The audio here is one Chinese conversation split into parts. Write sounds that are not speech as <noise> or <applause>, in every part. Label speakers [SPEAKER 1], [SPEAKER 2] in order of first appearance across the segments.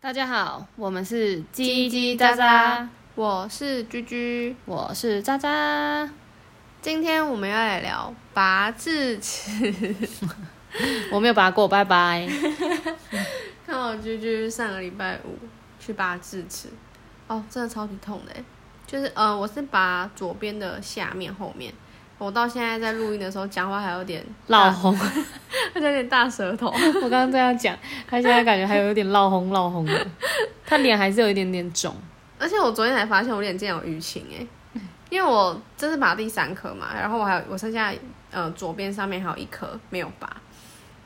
[SPEAKER 1] 大家好，我们是叽叽喳喳，
[SPEAKER 2] 我是居居，
[SPEAKER 1] 我是渣渣。
[SPEAKER 2] 今天我们要来聊拔智齿。
[SPEAKER 1] 我没有拔过，拜拜。
[SPEAKER 2] 看我居居上个礼拜五去拔智齿，哦，真的超级痛的欸，就是呃，我是拔左边的下面后面，我到现在在录音的时候讲话还有点
[SPEAKER 1] 老红，<laughs>
[SPEAKER 2] 还有点大舌头。<laughs>
[SPEAKER 1] 我刚刚这样讲，他现在感觉还有点闹红闹红的，他脸还是有一点点肿。
[SPEAKER 2] 而且我昨天才发现我脸竟然有淤青哎，因为我这是拔第三颗嘛，然后我还有我剩下呃左边上面还有一颗没有拔，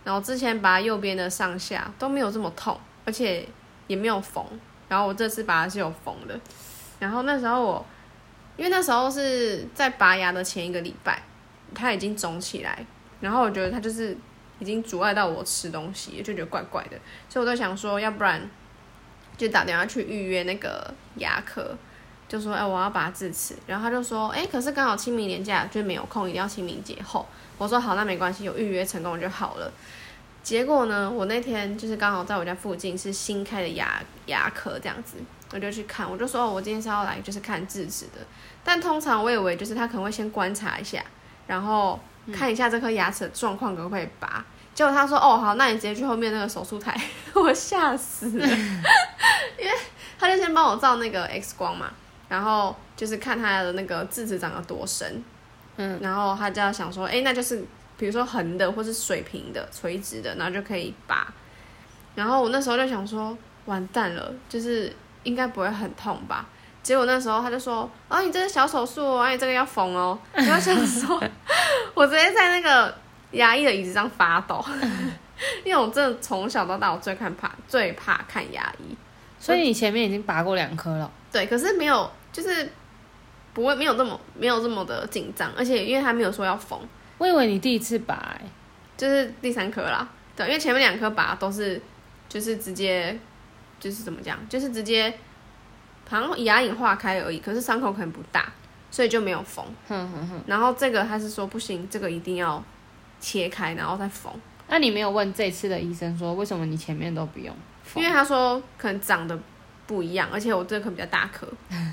[SPEAKER 2] 然后之前拔右边的上下都没有这么痛，而且也没有缝，然后我这次拔的是有缝的，然后那时候我因为那时候是在拔牙的前一个礼拜，它已经肿起来，然后我觉得它就是已经阻碍到我吃东西，就觉得怪怪的，所以我在想说，要不然就打电话去预约那个牙科。就说哎、我要拔智齿，然后他就说哎、可是刚好清明年假就没有空，一定要清明节后。我说好，那没关系，有预约成功就好了。结果呢，我那天就是刚好在我家附近是新开的牙牙科这样子，我就去看，我就说哦，我今天是要来就是看智齿的。但通常我以为就是他可能会先观察一下，然后看一下这颗牙齿的状况可不可以拔。结果他说哦好，那你直接去后面那个手术台，<laughs> 我吓死了，因为他就先帮我照那个 X 光嘛。然后就是看他的那个智齿长得多深，
[SPEAKER 1] 嗯，
[SPEAKER 2] 然后他就要想说，哎，那就是比如说横的或是水平的、垂直的，然后就可以拔。然后我那时候就想说，完蛋了，就是应该不会很痛吧？结果那时候他就说，哦，你这个小手术哦，哎，你这个要缝哦。<laughs> 然后想说，<laughs> 我直接在那个牙医的椅子上发抖，<laughs> 因为我真的从小到大我最看怕最怕看牙医。
[SPEAKER 1] 所以你前面已经拔过两颗了。
[SPEAKER 2] 对，可是没有，就是不会没有这么没有这么的紧张，而且因为他没有说要缝，
[SPEAKER 1] 我以为你第一次拔、欸，
[SPEAKER 2] 就是第三颗啦。对，因为前面两颗拔都是就是直接就是怎么讲，就是直接好像牙龈化开而已，可是伤口可能不大，所以就没有缝。
[SPEAKER 1] 哼哼哼。
[SPEAKER 2] 然后这个他是说不行，这个一定要切开然后再缝，
[SPEAKER 1] 那你没有问这次的医生说为什么你前面都不用缝？
[SPEAKER 2] 因为他说可能长得不一样，而且我这颗比较大颗。<laughs>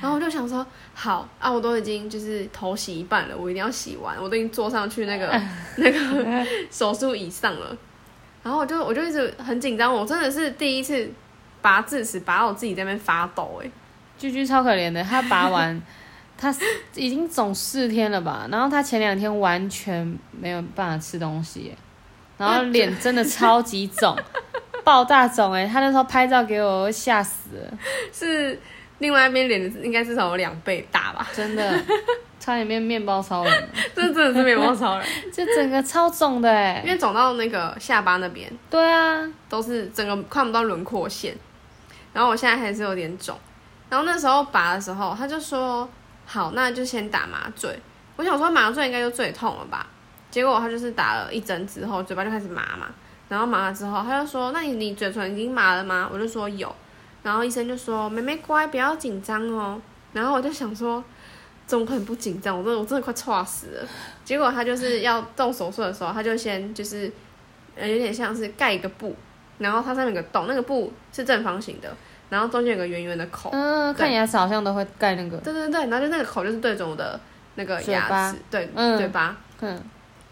[SPEAKER 2] 然后我就想说，好啊，我都已经就是头洗一半了，我一定要洗完，我都已经坐上去那个 <laughs> 那个手术椅上了。然后我就我就一直很紧张，我真的是第一次拔智齿，拔到我自己在那边发抖、欸，
[SPEAKER 1] 居居超可怜的，他拔完，他已经肿四天了吧？然后他前两天完全没有办法吃东西耶，然后脸真的超级肿，<laughs> 爆大肿哎！他那时候拍照给我，我吓死了，
[SPEAKER 2] 是另外一边脸应该至少有两倍大吧？
[SPEAKER 1] 真的 <laughs> 差点变面包超人了，
[SPEAKER 2] 这真的是面包超人，<laughs>
[SPEAKER 1] 这整个超肿的
[SPEAKER 2] 因
[SPEAKER 1] 哎！
[SPEAKER 2] 为肿到那个下巴那边
[SPEAKER 1] 对啊，
[SPEAKER 2] 都是整个看不到轮廓线，然后我现在还是有点肿。然后那时候拔的时候，他就说好，那就先打麻醉。我想说麻醉应该就最痛了吧？结果他就是打了一针之后，嘴巴就开始麻嘛。然后麻了之后，他就说：“那你你嘴唇已经麻了吗？”我就说有。然后医生就说：“妹妹乖，不要紧张哦。”然后我就想说，怎么可能不紧张？我真的我真的快猝死了。结果他就是要动手术的时候，他就先就是呃有点像是盖一个布，然后它上面有个洞，那个布是正方形的，然后中间有个圆圆的口。
[SPEAKER 1] 嗯，看牙齿好像都会盖那个，
[SPEAKER 2] 对对对，然后就那个口就是对准我的那个牙齿，对，
[SPEAKER 1] 嗯。
[SPEAKER 2] 嘴巴。
[SPEAKER 1] 嗯，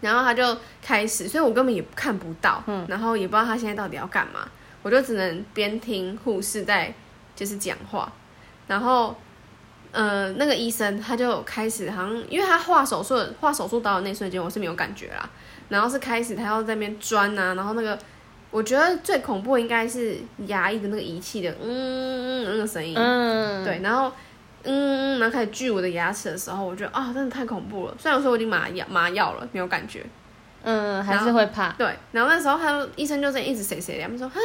[SPEAKER 2] 然后他就开始，所以我根本也看不到，
[SPEAKER 1] 嗯。
[SPEAKER 2] 然后也不知道他现在到底要干嘛，我就只能边听护士在就是讲话，然后呃那个医生他就开始好像因为他画手术画手术刀的那瞬间我是没有感觉啦，然后是开始他要在那边钻啊，然后那个我觉得最恐怖应该是牙医的那个仪器的嗯嗯那个声音，
[SPEAKER 1] 嗯，
[SPEAKER 2] 对，然后嗯，然后开始锯我的牙齿的时候，我觉得啊、真的太恐怖了。虽然说我已经麻药麻药了，没有感觉。
[SPEAKER 1] 嗯，还是会怕，
[SPEAKER 2] 对，然后那时候他就医生就在一直谁谁他们说，哼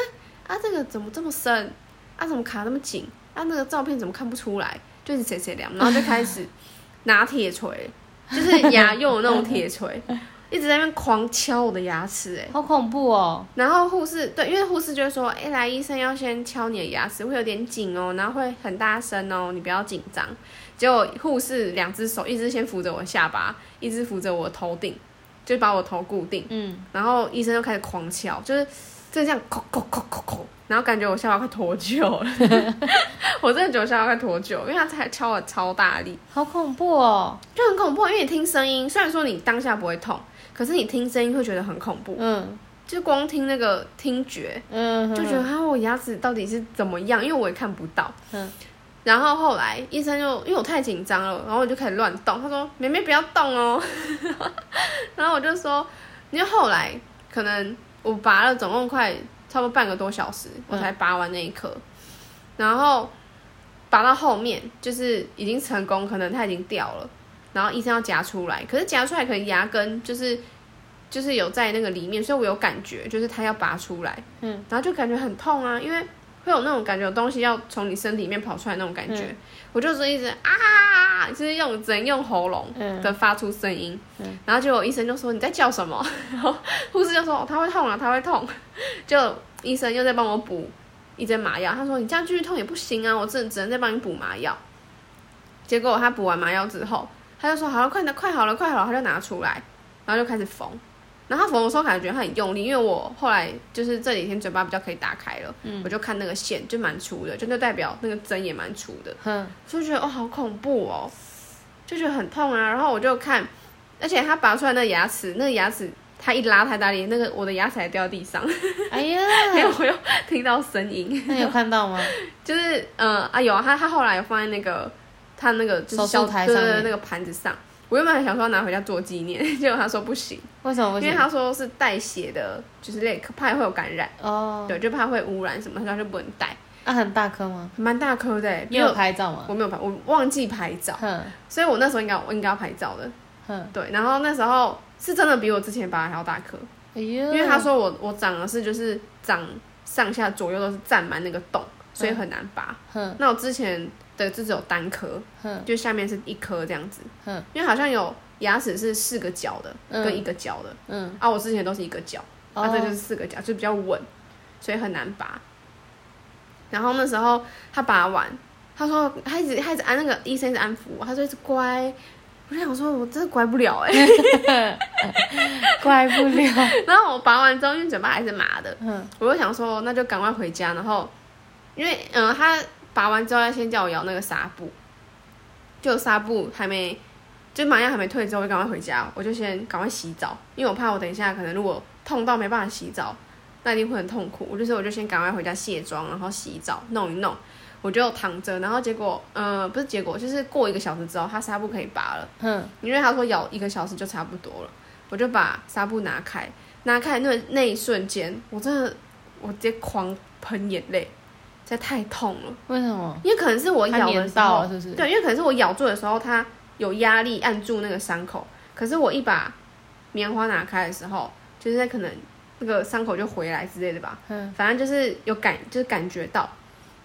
[SPEAKER 2] 啊这个怎么这么深，啊怎么卡那么紧，啊那个照片怎么看不出来，就一直谁谁凉，然后就开始 <laughs> 拿铁锤，就是牙用的那种铁锤，一直在那边狂敲我的牙齿，哎。
[SPEAKER 1] 好恐怖哦，
[SPEAKER 2] 然后护士对，因为护士就会说，哎，来医生要先敲你的牙齿，会有点紧哦，然后会很大声哦，你不要紧张。结果护士两只手，一只先扶着我的下巴，一只扶着我的头顶，就把我头固定。
[SPEAKER 1] 嗯，
[SPEAKER 2] 然后医生就开始狂敲，就是这就这样抠抠抠抠抠，然后感觉我下巴快脱臼了，<laughs> 我真的觉得我下巴快脱臼，因为他才敲了超大力，
[SPEAKER 1] 好恐怖哦。
[SPEAKER 2] 就很恐怖。因为你听声音，虽然说你当下不会痛，可是你听声音会觉得很恐怖，
[SPEAKER 1] 嗯
[SPEAKER 2] 就光听那个听觉，
[SPEAKER 1] 嗯，
[SPEAKER 2] 就觉得啊，我牙齿到底是怎么样？因为我也看不到。
[SPEAKER 1] 嗯
[SPEAKER 2] 然后后来医生就因为我太紧张了，然后我就开始乱动。他说：“妹妹不要动哦。<laughs> ”然后我就说：“因为后来可能我拔了总共快差不多半个多小时，我才拔完那一颗。然后拔到后面就是已经成功，可能它已经掉了，然后医生要夹出来，可是夹出来可能牙根就是就是有在那个里面，所以我有感觉，就是它要拔出来，
[SPEAKER 1] 嗯，
[SPEAKER 2] 然后就感觉很痛啊，因为会有那种感觉有东西要从你身体里面跑出来那种感觉，我就是一直啊，就是用只能用喉咙
[SPEAKER 1] 嗯。
[SPEAKER 2] 的发出声音，
[SPEAKER 1] 嗯。
[SPEAKER 2] 然后结果医生就说你在叫什么，<laughs> 然后护士就说、哦、他会痛啊，他会痛，<laughs> 就医生又在帮我补一针麻药，他说你这样继续痛也不行啊，我只能只能再帮你补麻药。结果他补完麻药之后，他就说好了，快拿，快好了，快好了，他就拿出来，然后就开始缝。然后他缝的时候感觉他很用力，因为我后来就是这几天嘴巴比较可以打开了，我就看那个线就蛮粗的，就那代表那个针也蛮粗的，
[SPEAKER 1] 哼，
[SPEAKER 2] 就觉得哦好恐怖哦，就觉得很痛啊。然后我就看，而且他拔出来那个牙齿，那个牙齿他一拉太大力，那个我的牙齿还掉地上，<laughs>
[SPEAKER 1] 哎呀，
[SPEAKER 2] 没有我又听到声音，
[SPEAKER 1] 那你有看到吗？<laughs>
[SPEAKER 2] 就是呃啊有啊，他他后来放在那个他那个就是小
[SPEAKER 1] 台上面
[SPEAKER 2] 对对对那个盘子上。我原本还想说要拿回家做纪念，结果他说不行，
[SPEAKER 1] 为什么不行？
[SPEAKER 2] 因为他说是带血的，就是类怕会有感染，
[SPEAKER 1] 哦，
[SPEAKER 2] 对，就怕会污染什么，他就不能带，
[SPEAKER 1] 啊，很大颗吗？
[SPEAKER 2] 蛮大颗的欸。
[SPEAKER 1] 你有拍照吗？
[SPEAKER 2] 我没有拍，我忘记拍照，
[SPEAKER 1] 哼
[SPEAKER 2] 所以我那时候应该我应该要拍照的，
[SPEAKER 1] 哼，
[SPEAKER 2] 对。然后那时候是真的比我之前拔的还要大颗，因为他说我我长的是就是长上下左右都是占满那个洞，所以很难拔。
[SPEAKER 1] 哼
[SPEAKER 2] 那我之前的就只有单颗，
[SPEAKER 1] 哼
[SPEAKER 2] 就下面是一颗这样子，
[SPEAKER 1] 哼
[SPEAKER 2] 因为好像有牙齿是四个角的
[SPEAKER 1] 嗯
[SPEAKER 2] 跟一个角的，
[SPEAKER 1] 嗯，
[SPEAKER 2] 啊，我之前都是一个角，啊，
[SPEAKER 1] 哦
[SPEAKER 2] 这就是四个角，就比较稳，所以很难拔。然后那时候他拔完，他说他一直他一直安那个医生一直安抚我，他说一直乖。我就想说，我真的乖不了哎 <laughs> <laughs>
[SPEAKER 1] 乖不了，
[SPEAKER 2] 然后我拔完之后，因为嘴巴还是麻的，
[SPEAKER 1] 嗯
[SPEAKER 2] 我就想说，那就赶快回家。然后，因为嗯、他拔完之后要先叫我咬那个纱布，就纱布还没，就麻药还没退之后，我赶快回家，我就先赶快洗澡，因为我怕我等一下可能如果痛到没办法洗澡，那一定会很痛苦。我就说我就先赶快回家卸妆，然后洗澡弄一弄，我就躺着，然后结果呃不是结果，就是过一个小时之后，他纱布可以拔了。
[SPEAKER 1] 嗯，
[SPEAKER 2] 因为他说咬一个小时就差不多了，我就把纱布拿开，拿开那那一瞬间，我真的我直接狂喷眼泪，在太痛了。
[SPEAKER 1] 为什么？
[SPEAKER 2] 因为可能是我咬的时候
[SPEAKER 1] 粘到了，是不是？
[SPEAKER 2] 对，因为可能是我咬住的时候，它有压力按住那个伤口，可是我一把棉花拿开的时候，就是可能那个伤口就回来之类的吧，
[SPEAKER 1] 嗯，
[SPEAKER 2] 反正就是有感，就是感觉到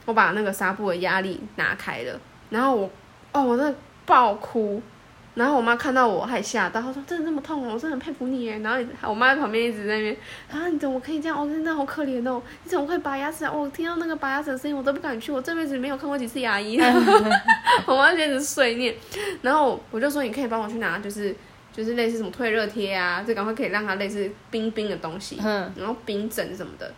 [SPEAKER 2] 我把那个纱布的压力拿开了，然后我哦，我真的爆哭。然后我妈看到我，还吓到，她说：“真的这么痛哦，我真的很佩服你耶。”然后我妈在旁边一直在那边啊，你怎么可以这样？哦，真的好可怜哦，你怎么会拔牙齿啊？我听到那个拔牙齿的声音，我都不敢去，我这辈子没有看过几次牙医。<laughs> <laughs> 我妈就一直碎念，然后我就说：“你可以帮我去拿，就是就是类似什么退热贴啊，就赶快可以让它类似冰冰的东西。”
[SPEAKER 1] 哼，
[SPEAKER 2] 然后冰枕什么的。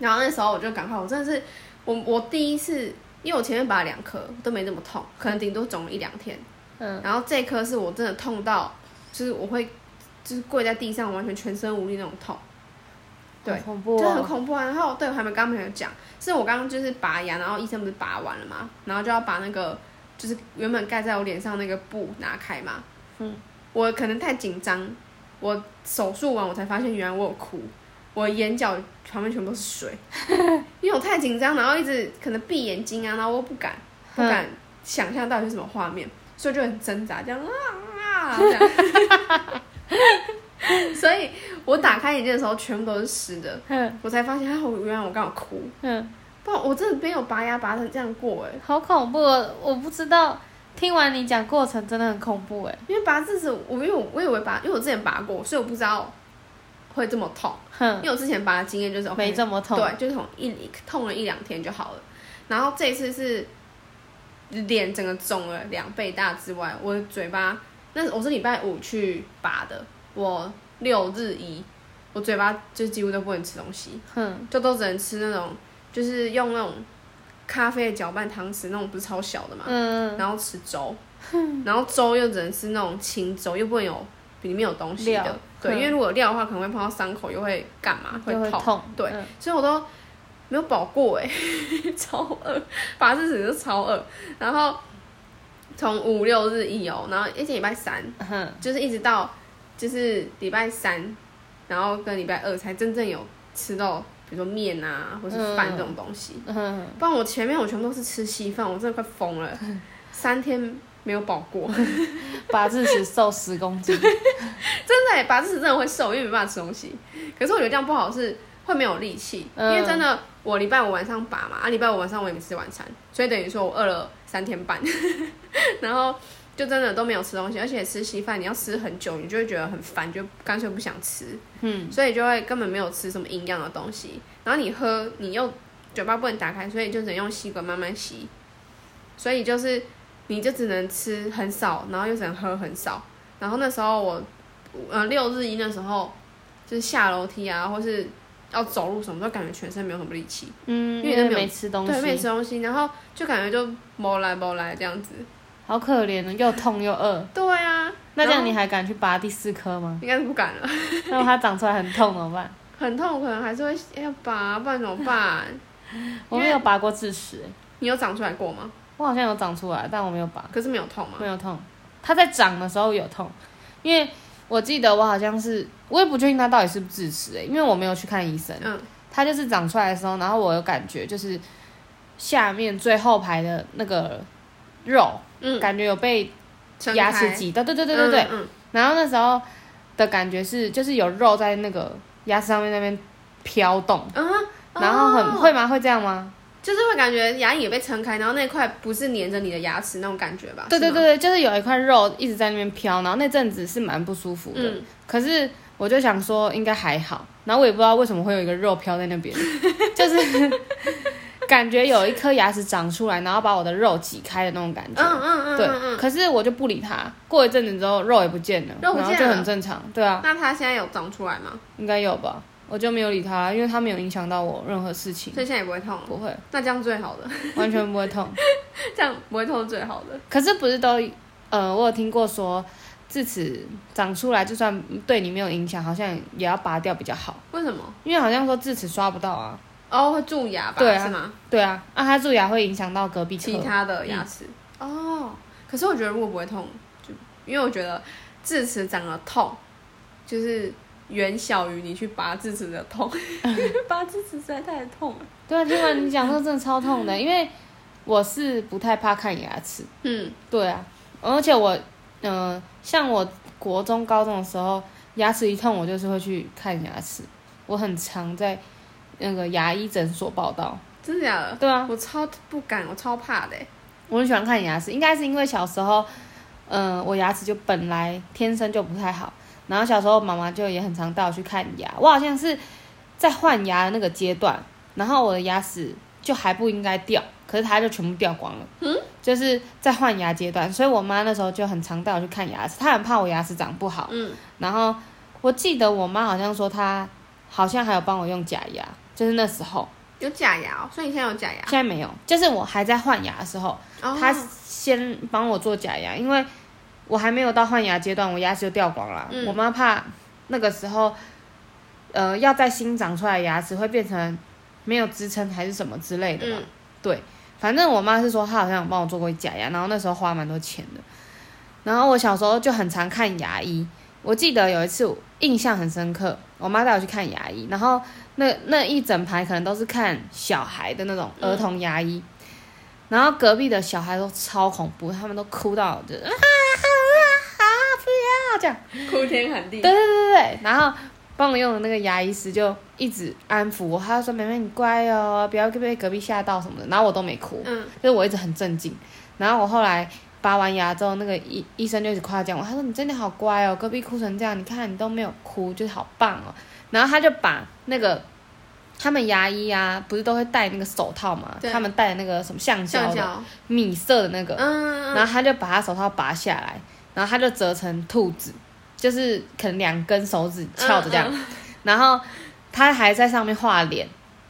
[SPEAKER 2] 然后那时候我就赶快，我真的是我我第一次，因为我前面拔了两颗都没这么痛，可能顶多肿了一两天。
[SPEAKER 1] 嗯，
[SPEAKER 2] 然后这颗是我真的痛到，就是我会就是跪在地上，完全全身无力那种痛，对
[SPEAKER 1] 恐怖
[SPEAKER 2] 就很
[SPEAKER 1] 哦，
[SPEAKER 2] 恐怖啊。然后对，我还没刚没有讲，是我刚刚就是拔牙，然后医生不是拔完了嘛，然后就要把那个就是原本盖在我脸上那个布拿开嘛。
[SPEAKER 1] 嗯，
[SPEAKER 2] 我可能太紧张，我手术完我才发现原来我有哭，我眼角旁边全部都是水，<laughs> 因为我太紧张，然后一直可能闭眼睛啊，然后我不敢不敢想象到底是什么画面，所以就很挣扎，这样啊啊这样。<laughs> 所以我打开眼睛的时候，全部都是湿的，
[SPEAKER 1] 哼
[SPEAKER 2] 我才发现，哦，原来我刚好哭。
[SPEAKER 1] 嗯，
[SPEAKER 2] 不然我真的没有拔牙拔成这样过哎，
[SPEAKER 1] 好恐怖哦！我不知道，听完你讲过程真的很恐怖哎，
[SPEAKER 2] 因为拔智齿，我因为我我以为拔，因为我之前拔过，所以我不知道会这么痛。因
[SPEAKER 1] 哼，
[SPEAKER 2] 为我之前拔的经验就是、
[SPEAKER 1] 没这么痛，
[SPEAKER 2] 对，就是痛一痛了一两天就好了。然后这一次是脸整个肿了两倍大之外，我的嘴巴，那我是礼拜五去拔的，我六日一我嘴巴就几乎都不能吃东西，
[SPEAKER 1] 哼，
[SPEAKER 2] 就都只能吃那种，就是用那种咖啡的搅拌汤匙，那种不是超小的嘛，
[SPEAKER 1] 嗯，
[SPEAKER 2] 然后吃粥，然后粥又只能吃那种清粥，又不能有里面有东西的，对，
[SPEAKER 1] 嗯
[SPEAKER 2] 因为如果有料的话，可能会碰到伤口，又会干嘛？
[SPEAKER 1] 会痛，
[SPEAKER 2] 对
[SPEAKER 1] 嗯
[SPEAKER 2] 所以我都没有饱过哎，<laughs> 超饿，拔智齿就超饿，然后从五六日一哦，然后一直礼拜三，
[SPEAKER 1] 哼，
[SPEAKER 2] 就是一直到就是礼拜三，然后跟礼拜二才真正有吃到，比如说面啊，或是饭
[SPEAKER 1] 嗯
[SPEAKER 2] 这种东西。
[SPEAKER 1] 哼，
[SPEAKER 2] 不然我前面我全部都是吃稀饭，我真的快疯了，三天没有饱过，
[SPEAKER 1] 拔智齿瘦十公斤，<laughs>
[SPEAKER 2] 真的耶拔智齿真的会瘦，因为没办法吃东西。可是我觉得这样不好是会没有力气，
[SPEAKER 1] 嗯
[SPEAKER 2] 因为真的我礼拜五晚上拔嘛，啊礼拜五晚上我也没吃晚餐，所以等于说我饿了三天半，<laughs> 然后就真的都没有吃东西，而且吃稀饭你要吃很久，你就会觉得很烦，就干脆不想吃。
[SPEAKER 1] 嗯，
[SPEAKER 2] 所以就会根本没有吃什么营养的东西。然后你喝，你又嘴巴不能打开，所以就只能用吸管慢慢吸。所以就是你就只能吃很少，然后又只能喝很少。然后那时候我，呃，六日一那时候就是下楼梯啊，或是要走路什么，都感觉全身没有什么力气，
[SPEAKER 1] 嗯，
[SPEAKER 2] 因为都没
[SPEAKER 1] 吃东西
[SPEAKER 2] 对，没，吃东西，然后就感觉就摸来摸来这样子。
[SPEAKER 1] 好可怜哦，又痛又饿。
[SPEAKER 2] 对啊，
[SPEAKER 1] 那这样你还敢去拔第四颗吗？
[SPEAKER 2] 应该是不敢了，<laughs>
[SPEAKER 1] 那它长出来很痛怎么办？
[SPEAKER 2] 很痛，可能还是会要拔，不然怎么办？<laughs>
[SPEAKER 1] 我没有拔过智齿，欸
[SPEAKER 2] 你有长出来过吗？
[SPEAKER 1] 我好像有长出来，但我没有拔，
[SPEAKER 2] 可是没有痛吗？
[SPEAKER 1] 没有痛。它在长的时候有痛，因为我记得我好像是，我也不确定它到底是不是智齿诶，因为我没有去看医生。
[SPEAKER 2] 嗯，
[SPEAKER 1] 它就是长出来的时候，然后我有感觉就是下面最后排的那个肉，
[SPEAKER 2] 嗯，
[SPEAKER 1] 感觉有被牙齿挤到，对对对对对。
[SPEAKER 2] 嗯，
[SPEAKER 1] 然后那时候的感觉是，就是有肉在那个牙齿上面那边飘动，然后很、
[SPEAKER 2] 哦
[SPEAKER 1] 会吗？会这样吗？
[SPEAKER 2] 就是会感觉牙龈也被撑开，然后那块不是粘着你的牙齿那种感觉吧？
[SPEAKER 1] 对对对对，就是有一块肉一直在那边飘，然后那阵子是蛮不舒服的。
[SPEAKER 2] 嗯，
[SPEAKER 1] 可是我就想说应该还好，然后我也不知道为什么会有一个肉飘在那边，<laughs> 就是感觉有一颗牙齿长出来，然后把我的肉挤开的那种感觉。
[SPEAKER 2] 嗯嗯嗯
[SPEAKER 1] 对。可是我就不理它，过一阵子之后肉也不见了，然后就
[SPEAKER 2] 肉不见了
[SPEAKER 1] 很正常。对啊，
[SPEAKER 2] 那它现在有长出来吗？
[SPEAKER 1] 应该有吧，我就没有理他，因为他没有影响到我任何事情
[SPEAKER 2] 所，以现在也不会痛了。
[SPEAKER 1] 不会，
[SPEAKER 2] 那这样最好的，
[SPEAKER 1] 完全不会痛。<laughs>
[SPEAKER 2] 这样不会痛是最好的。
[SPEAKER 1] 可是不是都，呃，我有听过说，智齿长出来就算对你没有影响，好像也要拔掉比较好，
[SPEAKER 2] 为什么？
[SPEAKER 1] 因为好像说智齿刷不到啊。
[SPEAKER 2] 哦，会蛀牙吧？
[SPEAKER 1] 对啊
[SPEAKER 2] 是吗？
[SPEAKER 1] 对啊，啊，它蛀牙会影响到隔壁。
[SPEAKER 2] 其他的牙齿。哦，可是我觉得如果不会痛，就因为我觉得智齿长了痛，就是远小于你去拔智齿的痛。<laughs> 拔智齿实在太痛了。
[SPEAKER 1] 对啊，听完你讲说真的超痛的，因为我是不太怕看牙齿。
[SPEAKER 2] 嗯，
[SPEAKER 1] 对啊，而且我，嗯、像我国中、高中的时候，牙齿一痛，我就是会去看牙齿。我很常在那个牙医诊所报道。
[SPEAKER 2] 真的假的？
[SPEAKER 1] 对啊，
[SPEAKER 2] 我超不敢，我超怕的欸。
[SPEAKER 1] 我很喜欢看牙齿，应该是因为小时候，嗯、我牙齿就本来天生就不太好，然后小时候妈妈就也很常带我去看牙。我好像是在换牙的那个阶段，然后我的牙齿就还不应该掉，可是它就全部掉光了。嗯，就是在换牙阶段，所以我妈那时候就很常带我去看牙齿，她很怕我牙齿长不好。
[SPEAKER 2] 嗯，
[SPEAKER 1] 然后我记得我妈好像说她好像还有帮我用假牙，就是那时候，
[SPEAKER 2] 有假牙、哦，所以你现在有假牙
[SPEAKER 1] 现。在没有，就是我还在换牙的时候。
[SPEAKER 2] 哦
[SPEAKER 1] 他先帮我做假牙，因为我还没有到换牙阶段，我牙齿就掉光了。
[SPEAKER 2] 嗯
[SPEAKER 1] 我妈怕那个时候，呃，要再新长出来的牙齿会变成没有支撑还是什么之类的嘛。
[SPEAKER 2] 嗯
[SPEAKER 1] 对，反正我妈是说她好像有帮我做过假牙，然后那时候花蛮多钱的。然后我小时候就很常看牙医，我记得有一次我印象很深刻，我妈带我去看牙医，然后那那一整排可能都是看小孩的那种儿童牙医，然后隔壁的小孩都超恐怖，他们都哭到就啊啊啊啊不要这样，
[SPEAKER 2] 哭天喊地。
[SPEAKER 1] 对对对对对，然后帮我用的那个牙医师就一直安抚我，他就说妹妹你乖哦，不要被隔壁吓到什么的，然后我都没哭，
[SPEAKER 2] 嗯，
[SPEAKER 1] 就是我一直很镇静。然后我后来拔完牙之后，那个医医生就一直夸奖我，他说你真的好乖哦，隔壁哭成这样，你看你都没有哭，就是好棒哦。然后他就把那个他们牙医啊，不是都会戴那个手套嘛，他们戴的那个什么橡胶的。米色的那个，
[SPEAKER 2] 嗯，
[SPEAKER 1] 然后他就把他手套拔下来，然后他就折成兔子，就是可能两根手指翘着这样，
[SPEAKER 2] 嗯
[SPEAKER 1] 然后他还在上面画脸，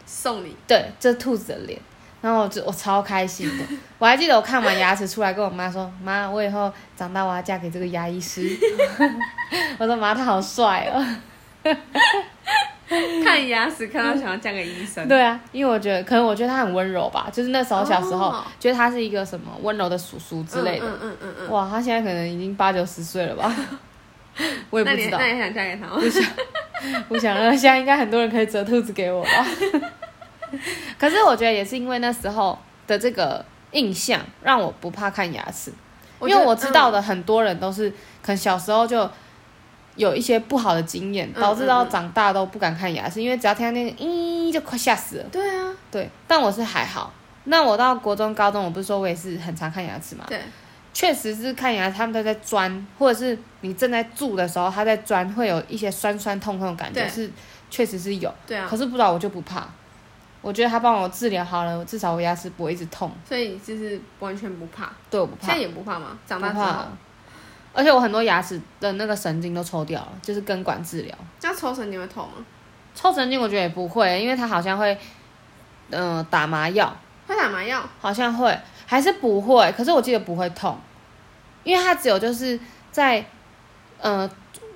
[SPEAKER 2] 送你，
[SPEAKER 1] 对，这兔子的脸。然后我就我超开心的，<laughs> 我还记得我看完牙齿出来，跟我妈说：“妈，我以后长大我要嫁给这个牙医师。” <laughs> 我说：“妈，他好帅哦。<laughs> <laughs>
[SPEAKER 2] 看牙齿看到想要嫁给医”生，
[SPEAKER 1] 对啊，因为我觉得可能我觉得他很温柔吧，就是那时候小时候、
[SPEAKER 2] 哦
[SPEAKER 1] 觉得他是一个什么温柔的叔叔之类的。
[SPEAKER 2] 嗯嗯嗯嗯
[SPEAKER 1] 哇，他现在可能已经八九十岁了吧，<laughs> 我也不知道
[SPEAKER 2] 你那。你想嫁给他吗？
[SPEAKER 1] 我想了，现在应该很多人可以折兔子给我吧。<laughs> 可是我觉得也是因为那时候的这个印象，让我不怕看牙齿，因为我知道的很多人都是可能小时候就有一些不好的经验，
[SPEAKER 2] 嗯
[SPEAKER 1] 导致到长大都不敢看牙齿，因为只要听到那个咦就快吓死了。
[SPEAKER 2] 对啊，
[SPEAKER 1] 对，但我是还好。那我到国中、高中，我不是说我也是很常看牙齿嘛？
[SPEAKER 2] 对，
[SPEAKER 1] 确实是看牙，他们都在钻，或者是你正在蛀的时候，他在钻，会有一些酸酸痛痛的感觉，
[SPEAKER 2] 对
[SPEAKER 1] 是确实是有。
[SPEAKER 2] 对啊
[SPEAKER 1] 可，是不知道我就不怕，我觉得他帮我治疗好了，至少我牙齿不会一直痛，
[SPEAKER 2] 所以你就是完全不怕，
[SPEAKER 1] 对我不怕
[SPEAKER 2] 现在，也不怕吗？长大之后，。
[SPEAKER 1] 而且我很多牙齿的那个神经都抽掉了，就是根管治疗。
[SPEAKER 2] 那抽神经会痛吗？
[SPEAKER 1] 抽神经我觉得也不会，因为它好像会，嗯、打麻药，
[SPEAKER 2] 会打麻药？
[SPEAKER 1] 好像会，还是不会？可是我记得不会痛，因为它只有就是在，呃，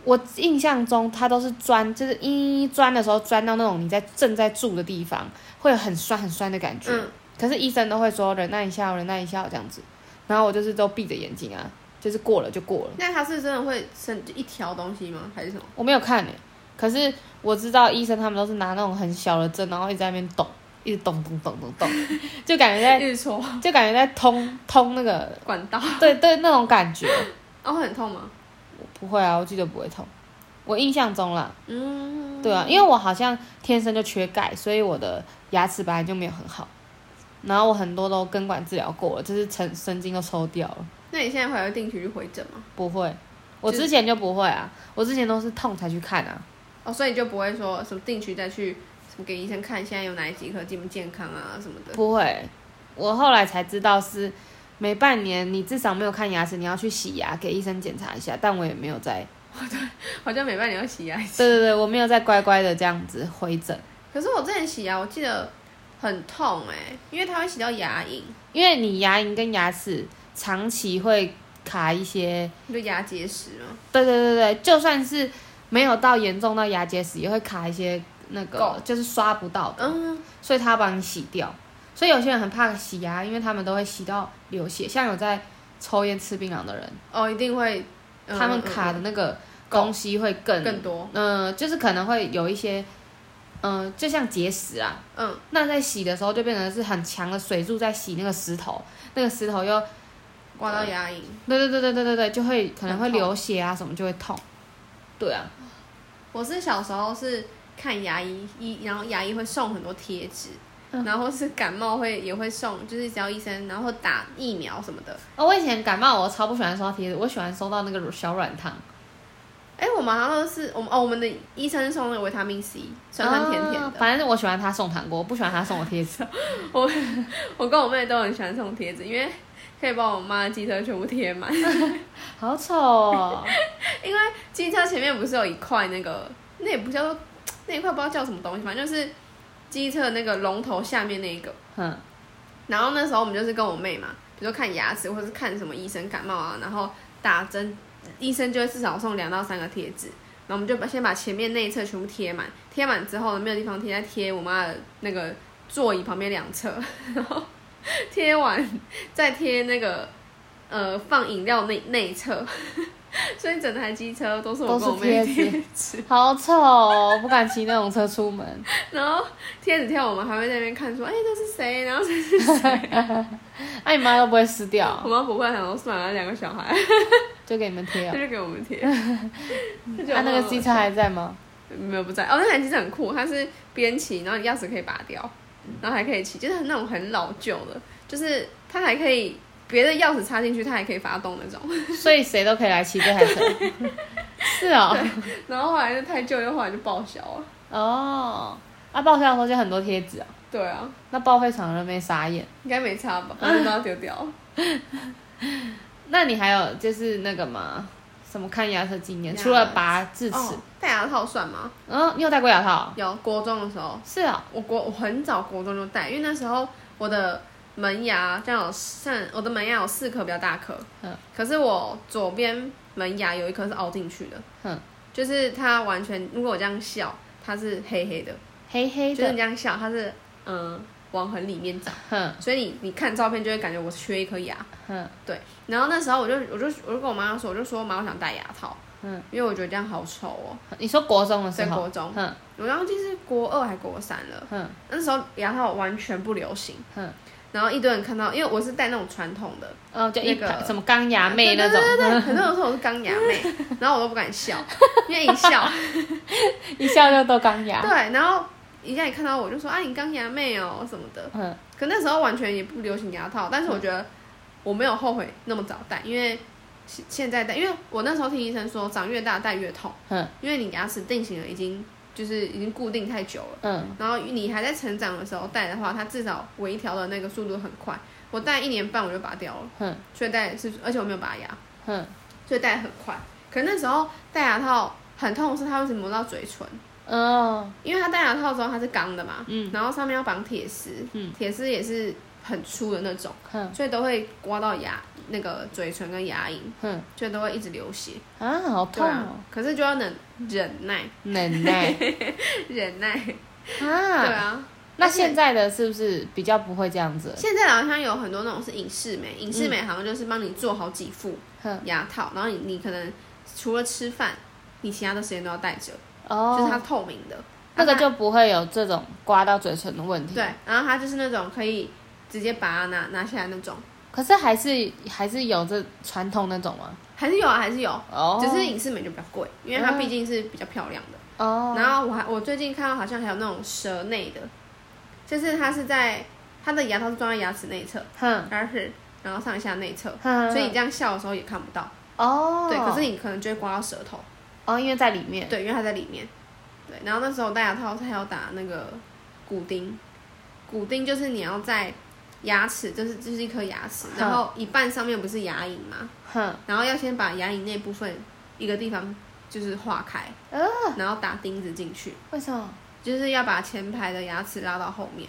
[SPEAKER 1] 我印象中它都是钻，就是一钻的时候钻到那种你在正在住的地方，会有很酸很酸的感觉。
[SPEAKER 2] 嗯，
[SPEAKER 1] 可是医生都会说忍耐一下哦，忍耐一下哦这样子，然后我就是都闭着眼睛啊，就是过了就过了。
[SPEAKER 2] 那他是真的会生一条东西吗？还是什么？
[SPEAKER 1] 我没有看呢、可是我知道医生他们都是拿那种很小的针，然后一直在那边动，一直动动动动动，就感觉在 <laughs>
[SPEAKER 2] 一直戳
[SPEAKER 1] 就感觉在通通那个，<laughs>
[SPEAKER 2] 管道，
[SPEAKER 1] 对对那种感觉。
[SPEAKER 2] 哦，会很痛吗？
[SPEAKER 1] 不会啊，我记得不会痛，我印象中啦，
[SPEAKER 2] 嗯，
[SPEAKER 1] 对啊，因为我好像天生就缺钙，所以我的牙齿本来就没有很好，然后我很多都根管治疗过了，就是神神经都抽掉了，
[SPEAKER 2] 那你现在会有定期去回诊吗？
[SPEAKER 1] 不会，我之前就不会啊，我之前都是痛才去看啊，
[SPEAKER 2] 哦，所以你就不会说什么定期再去什么给医生看现在有哪几颗健不健康啊什么的。
[SPEAKER 1] 不会，我后来才知道是每半年你至少没有看牙齿，你要去洗牙给医生检查一下，但我也没有在，<laughs> 对
[SPEAKER 2] 好像每半年要洗牙一次。
[SPEAKER 1] 对对对，我没有再乖乖的这样子回诊，
[SPEAKER 2] 可是我之前洗牙，我记得很痛哎、因为它会洗到牙龈，
[SPEAKER 1] 因为你牙龈跟牙齿长期会卡一些。
[SPEAKER 2] 就牙结石嘛。
[SPEAKER 1] 对对对对，就算是没有到严重到牙结石，也会卡一些那个就是刷不到的，
[SPEAKER 2] 嗯，
[SPEAKER 1] 所以他要帮你洗掉。所以有些人很怕洗牙，因为他们都会洗到流血。像有在抽烟吃槟榔的人，
[SPEAKER 2] 哦，一定会，嗯
[SPEAKER 1] 他们卡的那个东西会更
[SPEAKER 2] 更多。
[SPEAKER 1] 嗯、就是可能会有一些，嗯、就像结石啊。
[SPEAKER 2] 嗯，
[SPEAKER 1] 那在洗的时候就变成是很强的水柱在洗那个石头，那个石头又
[SPEAKER 2] 刮到牙龈。
[SPEAKER 1] 对对对对对对对，就会可能会流血啊什么就会痛。对啊，
[SPEAKER 2] 我是小时候是看牙医医，然后牙医会送很多贴纸。
[SPEAKER 1] 嗯
[SPEAKER 2] 然后是感冒会也会送，就是只要医生，然后打疫苗什么的。
[SPEAKER 1] 哦，我以前感冒我超不喜欢收到贴纸，我喜欢收到那个小软糖，
[SPEAKER 2] 哎，我们好像都是我们哦，我们的医生送那个维他命 C，酸酸甜甜的。
[SPEAKER 1] 啊反正我喜欢他送糖果，我不喜欢他送我贴纸。<laughs>
[SPEAKER 2] 我我跟我妹都很喜欢送贴纸，因为可以把我妈的机车全部贴满。<laughs>
[SPEAKER 1] 好丑哦！<laughs>
[SPEAKER 2] 因为机车前面不是有一块那个，那也不叫做那一块不知道叫什么东西，反正就是机车那个龙头下面那一个。
[SPEAKER 1] 嗯，
[SPEAKER 2] 然后那时候我们就是跟我妹嘛，比如说看牙齿或者是看什么医生感冒啊，然后打针，医生就会至少送两到三个贴纸。然后我们就把先把前面那一侧全部贴满，贴满之后呢，没有地方贴，再贴我妈的那个座椅旁边两侧，<laughs> 然后 <laughs> 贴完再贴那个呃放饮料那那一侧，<laughs> 所以整台机车都是我跟我妹的
[SPEAKER 1] 贴纸。<laughs> 好丑哦，不敢骑那种车出门。
[SPEAKER 2] 然后贴纸贴，我们还会在那边看说，哎、这是谁？然后这是谁？
[SPEAKER 1] 那、你妈都不会撕掉
[SPEAKER 2] 我，妈不会，想说算了，两个小孩，
[SPEAKER 1] 就给你们贴哦。
[SPEAKER 2] 他就给我们贴。
[SPEAKER 1] 啊，那个机车还在吗？
[SPEAKER 2] 没有不在哦，那台机车很酷，它是边骑，然后你钥匙可以拔掉，然后还可以骑，就是那种很老旧的，就是它还可以别的钥匙插进去，它还可以发动那种。<laughs>
[SPEAKER 1] 所以谁都可以来骑这台车。<laughs> 是哦，
[SPEAKER 2] 然后后来就太旧，又后来就报销了。
[SPEAKER 1] 哦，啊，报销的时候就很多贴纸啊，
[SPEAKER 2] 对啊，
[SPEAKER 1] 那报废厂那边傻眼。
[SPEAKER 2] 应该没差吧，<laughs> 反正都要丢掉。
[SPEAKER 1] 那你还有就是那个吗？什么看牙齿经验？除了拔智齿，
[SPEAKER 2] 哦，戴牙套算吗？
[SPEAKER 1] 嗯，你有戴过牙套？
[SPEAKER 2] 有国中的时候，
[SPEAKER 1] 是啊，
[SPEAKER 2] 我国我很早国中就戴，因为那时候我的门牙这样有剩，我的门牙有四颗比较大颗，
[SPEAKER 1] 嗯，
[SPEAKER 2] 可是我左边门牙有一颗是凹进去的，
[SPEAKER 1] 嗯，
[SPEAKER 2] 就是它完全如果我这样笑，它是黑黑的，
[SPEAKER 1] 黑黑的。
[SPEAKER 2] 就是你
[SPEAKER 1] 的，
[SPEAKER 2] 这样笑，它是嗯往很里面长，所以你你看照片就会感觉我缺一颗牙，
[SPEAKER 1] 对，
[SPEAKER 2] 然后那时候我就我就我就跟我妈妈说，我就说妈我想戴牙套，
[SPEAKER 1] 嗯，
[SPEAKER 2] 因为我觉得这样好丑哦，
[SPEAKER 1] 你说国中的时候，
[SPEAKER 2] 在国中，
[SPEAKER 1] 哼。
[SPEAKER 2] 我忘记是国二还国三了。
[SPEAKER 1] 哼。
[SPEAKER 2] 那时候牙套完全不流行，
[SPEAKER 1] 哼，
[SPEAKER 2] 然后一堆人看到，因为我是戴那种传统的，
[SPEAKER 1] 哦，就一
[SPEAKER 2] 那个
[SPEAKER 1] 什么钢牙妹那种，
[SPEAKER 2] 对对对对，很多人说我是钢牙妹，<laughs> 然后我都不敢笑，因为一笑，<laughs>
[SPEAKER 1] 一笑就都钢牙，
[SPEAKER 2] 对，然后一下一看到我就说啊你钢牙妹哦什么的，
[SPEAKER 1] 嗯。
[SPEAKER 2] 可那时候完全也不流行牙套，但是我觉得我没有后悔那么早戴，因为现现在戴，因为我那时候听医生说长越大戴越痛，
[SPEAKER 1] 嗯。
[SPEAKER 2] 因为你牙齿定型了已经就是已经固定太久了。
[SPEAKER 1] 嗯。
[SPEAKER 2] 然后你还在成长的时候戴的话，它至少微调的那个速度很快。我戴一年半我就拔掉了，
[SPEAKER 1] 嗯。
[SPEAKER 2] 所以戴是，而且我没有拔牙，
[SPEAKER 1] 嗯，
[SPEAKER 2] 所以戴很快。可那时候戴牙套很痛，是它会一直磨到嘴唇，
[SPEAKER 1] 哦，
[SPEAKER 2] 因为它戴牙套之后它是钢的嘛，
[SPEAKER 1] 嗯。
[SPEAKER 2] 然后上面要绑铁丝，
[SPEAKER 1] 嗯。
[SPEAKER 2] 铁丝也是很粗的那种，
[SPEAKER 1] 嗯
[SPEAKER 2] 所以都会刮到牙那个嘴唇跟牙龈，
[SPEAKER 1] 哼，
[SPEAKER 2] 所以都会一直流血。
[SPEAKER 1] 啊，好痛哦，，
[SPEAKER 2] 可是就要能忍耐，
[SPEAKER 1] 忍耐。<laughs>
[SPEAKER 2] 忍耐。啊。对
[SPEAKER 1] 啊。
[SPEAKER 2] 啊，
[SPEAKER 1] 那现在的是不是比较不会这样子？
[SPEAKER 2] 现在好像有很多那种是影视美，影视美好像就是帮你做好几副，牙套，然后你你可能除了吃饭，你其他的时间都要戴着，
[SPEAKER 1] 哦，
[SPEAKER 2] 就是它透明的，
[SPEAKER 1] 那个就不会有这种刮到嘴唇的问题。
[SPEAKER 2] 对，然后它就是那种可以直接把它拿拿下来那种，
[SPEAKER 1] 可是还是还是有这传统那种吗？
[SPEAKER 2] 还是有啊，还是有，
[SPEAKER 1] 哦，
[SPEAKER 2] 只是影视美就比较贵，因为它
[SPEAKER 1] 嗯
[SPEAKER 2] 毕竟是比较漂亮的。
[SPEAKER 1] 哦，
[SPEAKER 2] 然后我还我最近看到好像还有那种舌内的，就是它是在它的牙套是装在牙齿内侧，
[SPEAKER 1] 哼
[SPEAKER 2] 牙齿然后上下内侧，
[SPEAKER 1] 哼，
[SPEAKER 2] 所以你这样笑的时候也看不到。
[SPEAKER 1] 哦，
[SPEAKER 2] 对，可是你可能就会刮到舌头。
[SPEAKER 1] 哦，因为在里面，
[SPEAKER 2] 对，因为它在里面。对，然后那时候戴牙套，它还要打那个骨钉，骨钉就是你要在牙齿，就是就是一颗牙齿，然后一半上面不是牙龈嘛，
[SPEAKER 1] 哼，
[SPEAKER 2] 然后要先把牙龈那部分一个地方就是化开，
[SPEAKER 1] 呃，
[SPEAKER 2] 然后打钉子进去，
[SPEAKER 1] 为什么？
[SPEAKER 2] 就是要把前排的牙齿拉到后面，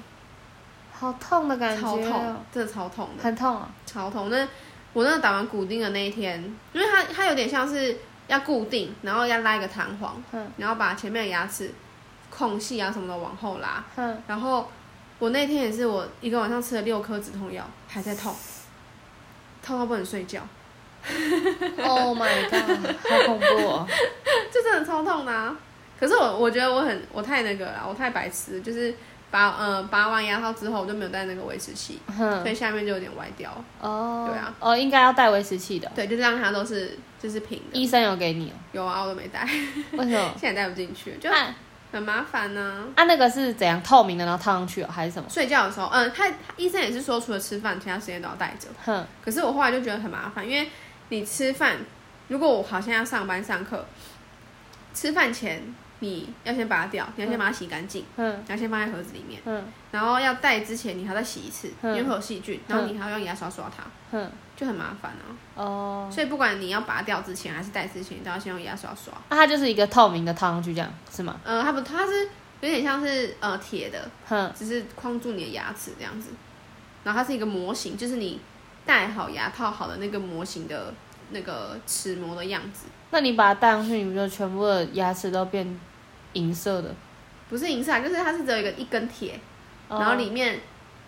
[SPEAKER 1] 好痛的感觉
[SPEAKER 2] 超痛
[SPEAKER 1] 哦，，
[SPEAKER 2] 真的超痛的，
[SPEAKER 1] 很痛啊。
[SPEAKER 2] 超痛。那我那个打完骨钉的那一天，因为它它有点像是要固定，然后要拉一个弹簧，
[SPEAKER 1] 嗯
[SPEAKER 2] 然后把前面的牙齿空隙啊什么的往后拉。
[SPEAKER 1] 哼，
[SPEAKER 2] 然后我那天也是，我一个晚上吃了六颗止痛药，还在痛，痛到不能睡觉，<laughs>
[SPEAKER 1] Oh my god，好恐怖哦。<laughs>
[SPEAKER 2] 这真的超痛的、啊。可是我我觉得我很我太那个了，我太白痴，就是拔呃拔完牙套之后我就没有戴那个维持器，所，以下面就有点歪掉。
[SPEAKER 1] 哦，
[SPEAKER 2] 对啊，
[SPEAKER 1] 哦，应该要戴维持器的。
[SPEAKER 2] 对，就让它都是就是平的。
[SPEAKER 1] 医生有给你哦？
[SPEAKER 2] 有啊，我都没戴，<laughs>
[SPEAKER 1] 为什么？
[SPEAKER 2] 现在戴不进去，就
[SPEAKER 1] 啊
[SPEAKER 2] 很麻烦呢、
[SPEAKER 1] 啊，那个是怎样透明的，然后套上去哦，还是什么？
[SPEAKER 2] 睡觉的时候，嗯，他医生也是说，除了吃饭，其他时间都要戴着。
[SPEAKER 1] 哼，
[SPEAKER 2] 可是我后来就觉得很麻烦，因为你吃饭，如果我好像要上班上课，吃饭前你要先拔掉，你要先把它洗干净，
[SPEAKER 1] 嗯，
[SPEAKER 2] 你要先放在盒子里面，
[SPEAKER 1] 嗯，
[SPEAKER 2] 然后要戴之前你还要再洗一次，因
[SPEAKER 1] 嗯
[SPEAKER 2] 为会有细菌，然后你还要用牙刷刷它，
[SPEAKER 1] 哼，
[SPEAKER 2] 就很麻烦啊。
[SPEAKER 1] 哦，
[SPEAKER 2] 所以不管你要拔掉之前还是戴之前，你都要先用牙刷刷。
[SPEAKER 1] 那它就是一个透明的套上去，这样是吗？
[SPEAKER 2] 呃，它不，它是有点像是呃铁的，
[SPEAKER 1] 哼，
[SPEAKER 2] 只是框住你的牙齿这样子。然后它是一个模型，就是你戴好牙套好的那个模型的那个齿模的样子，
[SPEAKER 1] 那你把它戴上去，你不就全部的牙齿都变银色的？
[SPEAKER 2] 不是银色啊，就是它是只有一个一根铁，
[SPEAKER 1] 哦
[SPEAKER 2] 然后里面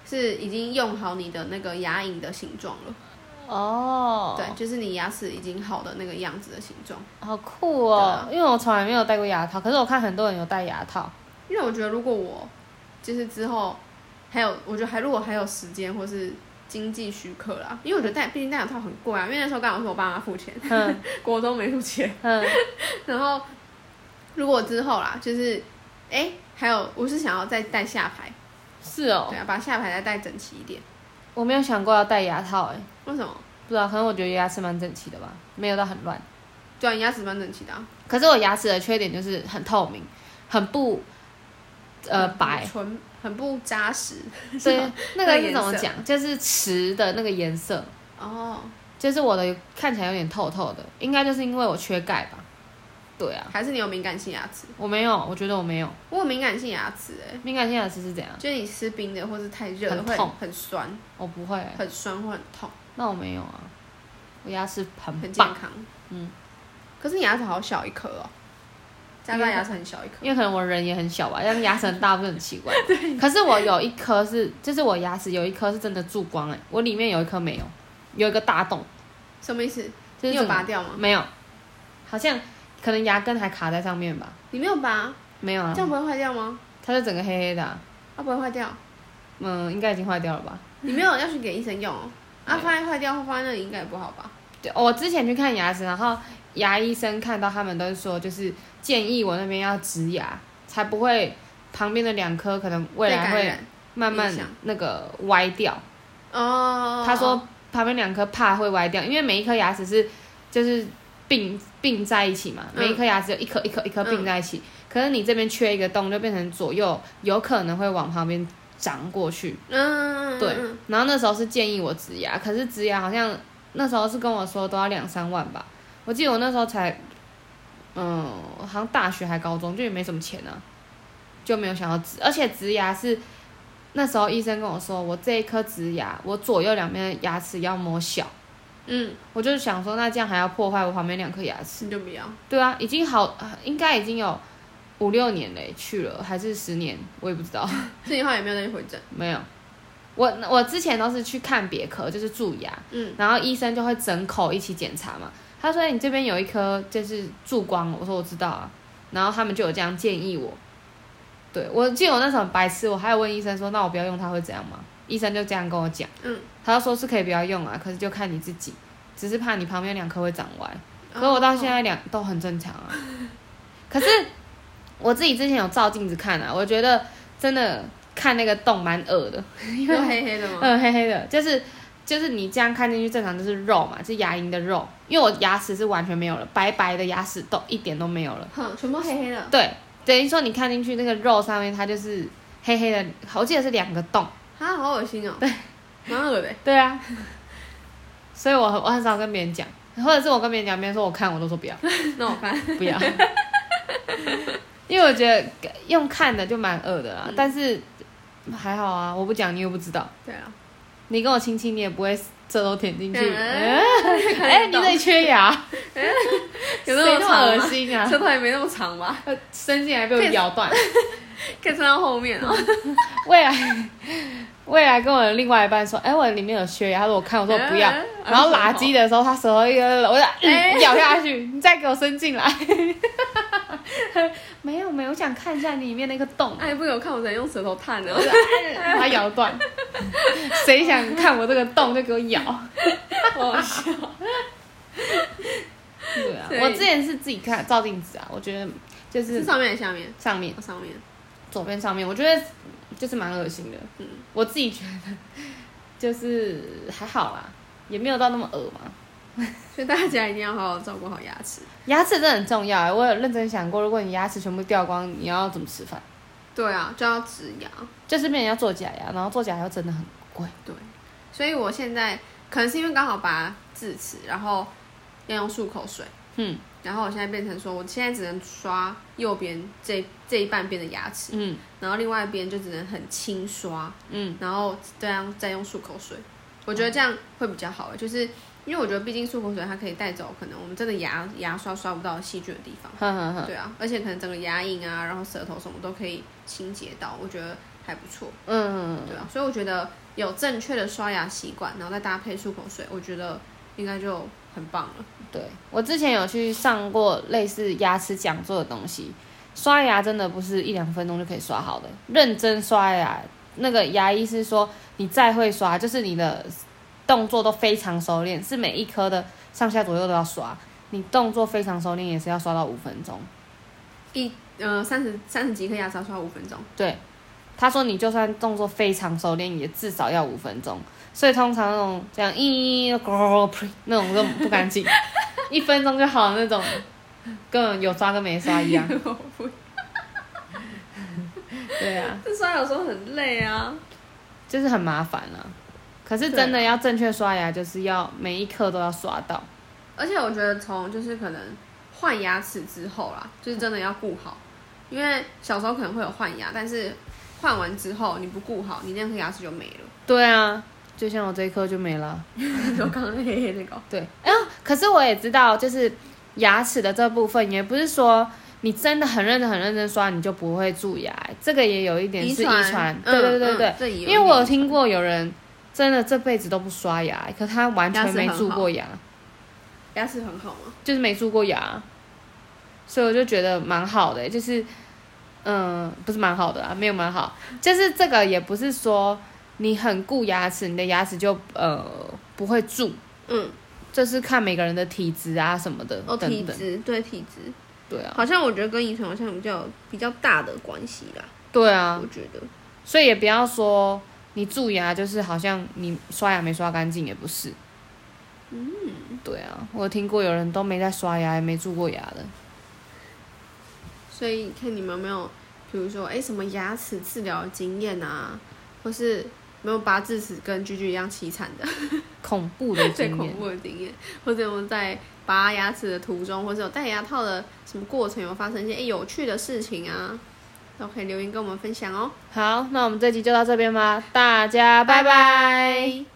[SPEAKER 2] 是已经用好你的那个牙龈的形状了。
[SPEAKER 1] 哦，
[SPEAKER 2] 对，，就是你牙齿已经好的那个样子的形状。
[SPEAKER 1] 好酷哦！
[SPEAKER 2] 对
[SPEAKER 1] 因为我从来没有戴过牙套，可是我看很多人有戴牙套。
[SPEAKER 2] 因为我觉得如果我就是之后还有，我觉得还如果还有时间或是经济许可啦，因为我觉得戴毕竟戴牙套很贵啊，因为那时候刚好是我爸妈付钱，
[SPEAKER 1] 哼 <laughs>
[SPEAKER 2] 国中没付钱。
[SPEAKER 1] 哼，<laughs>
[SPEAKER 2] 然后如果之后啦，就是哎、还有我是想要再戴下排，
[SPEAKER 1] 是哦
[SPEAKER 2] 对，啊，把下排再戴整齐一点。
[SPEAKER 1] 我没有想过要戴牙套，哎，
[SPEAKER 2] 为什么？
[SPEAKER 1] 不知道，可能我觉得牙齿蛮整齐的吧，没有到很乱。
[SPEAKER 2] 对啊，牙齿蛮整齐的、啊，
[SPEAKER 1] 可是我牙齿的缺点就是很透明，很不呃白。
[SPEAKER 2] 纯很不扎实。是
[SPEAKER 1] 对，那个是怎么讲？就是瓷的那个颜色。
[SPEAKER 2] 哦，
[SPEAKER 1] 就是我的看起来有点透透的，应该就是因为我缺钙吧。对啊，
[SPEAKER 2] 还是你有敏感性牙齿？
[SPEAKER 1] 我没有，我觉得我没有
[SPEAKER 2] 我有敏感性牙齿哎、
[SPEAKER 1] 敏感性牙齿是怎样？
[SPEAKER 2] 就是你吃冰的或是太热的会
[SPEAKER 1] 很
[SPEAKER 2] 酸，
[SPEAKER 1] 我不会、
[SPEAKER 2] 很酸或很痛，
[SPEAKER 1] 那我没有啊，我牙齿很
[SPEAKER 2] 很健，康。
[SPEAKER 1] 嗯，
[SPEAKER 2] 可是你牙齿好小一颗哦，加拿大牙齿很小一颗。
[SPEAKER 1] 因为可能我人也很小吧，但是牙齿很大不是很奇怪。<laughs> 对。可是我有一颗是，就是我牙齿有一颗是真的蛀光哎、我里面有一颗没有，有一个大洞，
[SPEAKER 2] 什么意思？
[SPEAKER 1] 就是你有
[SPEAKER 2] 拔掉吗？
[SPEAKER 1] 没有，好像可能牙根还卡在上面吧，
[SPEAKER 2] 你没有拔，
[SPEAKER 1] 没有啊
[SPEAKER 2] 这，样不会坏掉吗？
[SPEAKER 1] 它就整个黑黑的、啊，
[SPEAKER 2] 它不会坏掉。
[SPEAKER 1] 嗯，应该已经坏掉了吧？
[SPEAKER 2] 你没有要去给医生用哦。啊，
[SPEAKER 1] 对
[SPEAKER 2] 放在坏掉或放在那里应该也不好吧？
[SPEAKER 1] 对，我之前去看牙齿，然后牙医生看到他们都是说，就是建议我那边要植牙，才不会旁边的两颗可能未来会慢慢那个歪掉。
[SPEAKER 2] 哦。
[SPEAKER 1] 他说旁边两颗怕会歪掉，因为每一颗牙齿是就是并并在一起嘛，
[SPEAKER 2] 嗯。
[SPEAKER 1] 每一颗牙齿有一颗一颗一颗并在一起，可是你这边缺一个洞，就变成左右有可能会往旁边长过去。
[SPEAKER 2] 嗯，嗯，
[SPEAKER 1] 对
[SPEAKER 2] 嗯
[SPEAKER 1] 然后那时候是建议我植牙，可是植牙好像那时候是跟我说都要两三万吧，我记得我那时候才，嗯，好像大学还高中就也没什么钱啊，就没有想要植，而且植牙是那时候医生跟我说，我这一颗植牙，我左右两边的牙齿要磨小，
[SPEAKER 2] 嗯，
[SPEAKER 1] 我就是想说，那这样还要破坏我旁边两颗牙齿？
[SPEAKER 2] 你就不要。
[SPEAKER 1] 对啊，已经好，呃应该已经有五六年嘞，去了还是十年，我也不知道。<laughs>
[SPEAKER 2] 所以你后来有没有再去回诊？
[SPEAKER 1] 没有，我我之前都是去看别科，就是蛀牙，
[SPEAKER 2] 嗯，
[SPEAKER 1] 然后医生就会整口一起检查嘛。他说你这边有一颗就是蛀光了，我说我知道啊，然后他们就有这样建议我。对我记得我那时候很白痴，我还有问医生说，那我不要用它会怎样吗？医生就这样跟我讲，
[SPEAKER 2] 嗯，
[SPEAKER 1] 他就说是可以不要用啊，可是就看你自己，只是怕你旁边两颗会长歪。可是我到现在两都很正常啊。<laughs> 可是我自己之前有照镜子看啊，我觉得真的看那个洞蛮恶的，
[SPEAKER 2] 因为黑黑的吗？
[SPEAKER 1] 嗯，黑黑的，就是就是你这样看进去正常就是肉嘛，是牙龈的肉，因为我牙齿是完全没有了，白白的牙齿都一点都没有了。
[SPEAKER 2] 哼，全部黑黑的。
[SPEAKER 1] 对，等于说你看进去那个肉上面，它就是黑黑的，我记得是两个洞。
[SPEAKER 2] 啊，好恶心哦。对，蛮恶的。
[SPEAKER 1] 对啊，所以我很我很少跟别人讲，或者是我跟别人讲，别人说我看，我都说不要 <laughs>
[SPEAKER 2] 那我看。<laughs>
[SPEAKER 1] 不要，因为我觉得用看的就蛮恶的啦，但是还好啊，我不讲你又不知道，
[SPEAKER 2] 对啊。
[SPEAKER 1] 你跟我亲亲，你也不会舌头舔进去。
[SPEAKER 2] 嗯 <laughs>
[SPEAKER 1] 哎、你这里缺牙，
[SPEAKER 2] 有那
[SPEAKER 1] 谁那么恶心啊？
[SPEAKER 2] 舌头也没那么长吧？
[SPEAKER 1] 呃伸进来被我咬断。<laughs>
[SPEAKER 2] 可以撑到后面哦。<laughs>
[SPEAKER 1] 未来，未来跟我的另外一半说，哎、我里面有血牙，他说我看，我说我不要。
[SPEAKER 2] 嗯 <laughs>
[SPEAKER 1] 然后拉鸡的时候，他舌头一个，我就、
[SPEAKER 2] 哎
[SPEAKER 1] 嗯、咬下去，你再给我伸进来。没有没有，我想看一下里面那个洞，
[SPEAKER 2] 哎，不给我看，我只能用舌头探的。
[SPEAKER 1] 把它咬断。谁想看我这个洞就给我咬。
[SPEAKER 2] 好好笑。
[SPEAKER 1] 对啊，
[SPEAKER 2] 对
[SPEAKER 1] 我之前是自己看照镜子啊，我觉得就是
[SPEAKER 2] 是上面还是下面？
[SPEAKER 1] 上面
[SPEAKER 2] 哦上面。
[SPEAKER 1] 左边上面，我觉得就是蛮恶心的。
[SPEAKER 2] 嗯
[SPEAKER 1] 我自己觉得就是还好啦，也没有到那么恶嘛。<laughs>
[SPEAKER 2] 所以大家一定要好好照顾好牙齿。
[SPEAKER 1] 牙齿真的很重要欸，我有认真想过，如果你牙齿全部掉光，你要怎么吃饭？
[SPEAKER 2] 对啊，就要植牙。
[SPEAKER 1] 就是变成要做假牙，然后做假牙又真的很贵。
[SPEAKER 2] 对，所以我现在可能是因为刚好拔智齿，然后要用漱口水，
[SPEAKER 1] 嗯
[SPEAKER 2] 然后我现在变成说，我现在只能刷右边这这一半边的牙齿，
[SPEAKER 1] 嗯。
[SPEAKER 2] 然后另外一边就只能很轻刷，
[SPEAKER 1] 嗯，
[SPEAKER 2] 然后这样再用漱口水，我觉得这样会比较好，就是因为我觉得毕竟漱口水它可以带走可能我们真的牙牙刷刷不到细菌的地方，
[SPEAKER 1] 呵呵呵，
[SPEAKER 2] 对啊，而且可能整个牙龈啊，然后舌头什么都可以清洁到，我觉得还不错。
[SPEAKER 1] 嗯，
[SPEAKER 2] 对啊，所以我觉得有正确的刷牙习惯，然后再搭配漱口水，我觉得应该就很棒了。
[SPEAKER 1] 对我之前有去上过类似牙齿讲座的东西，刷牙真的不是一两分钟就可以刷好的，认真刷牙，那个牙医是说你再会刷，就是你的动作都非常熟练，是每一颗的上下左右都要刷，你动作非常熟练也是要刷到五分钟。
[SPEAKER 2] 一呃三十三十几颗牙刷刷五分钟，
[SPEAKER 1] 对，他说你就算动作非常熟练，也至少要五分钟。所以通常那种这样咦呸 <laughs> 那种都不干净，一分钟就好那种，根本有刷跟没刷一样。<laughs> <laughs> 对啊，
[SPEAKER 2] 这刷有时候很累啊。
[SPEAKER 1] 就是很麻烦啊。可是真的要正确刷牙，就是要每一颗都要刷到。
[SPEAKER 2] 而且我觉得从就是可能换牙齿之后啦，就是真的要顾好，因为小时候可能会有换牙，但是换完之后你不顾好，你那颗牙齿就没了。
[SPEAKER 1] 对啊，就像我这一颗就没了。<laughs>
[SPEAKER 2] 就刚刚黑黑那个。
[SPEAKER 1] 对，哎呀，可是我也知道，就是牙齿的这部分，也不是说你真的很认真、很认真刷，你就不会蛀牙。这个也有一点是遗传。对对对对对，因为我有听过有人真的这辈子都不刷牙，可他完全没蛀过牙。
[SPEAKER 2] 牙齿很好吗？
[SPEAKER 1] 就是没蛀过牙，所以我就觉得蛮好的，就是，嗯，不是蛮好的啊，没有蛮好，就是这个也不是说你很顾牙齿，你的牙齿就呃不会蛀，嗯，这是看每个人的体质啊什么的，
[SPEAKER 2] 哦，体质对体质，
[SPEAKER 1] 对啊，
[SPEAKER 2] 好像我觉得跟遗传好像比较比较大的关系啦，
[SPEAKER 1] 对啊，
[SPEAKER 2] 我觉得，
[SPEAKER 1] 所以也不要说你蛀牙就是好像你刷牙没刷干净，也不是。嗯，对啊，我听过有人都没在刷牙，也没蛀过牙的。
[SPEAKER 2] 所以看你们有没有，比如说，哎，什么牙齿治疗经验啊，或是没有拔智齿跟居居一样凄惨的 <laughs>
[SPEAKER 1] 恐怖的经验，<laughs>
[SPEAKER 2] 恐怖的经验，或者我们在拔牙齿的途中，或者有戴牙套的什么过程，有发生一些有趣的事情啊，都可以留言跟我们分享哦。
[SPEAKER 1] 好，那我们这集就到这边吧，大家拜拜。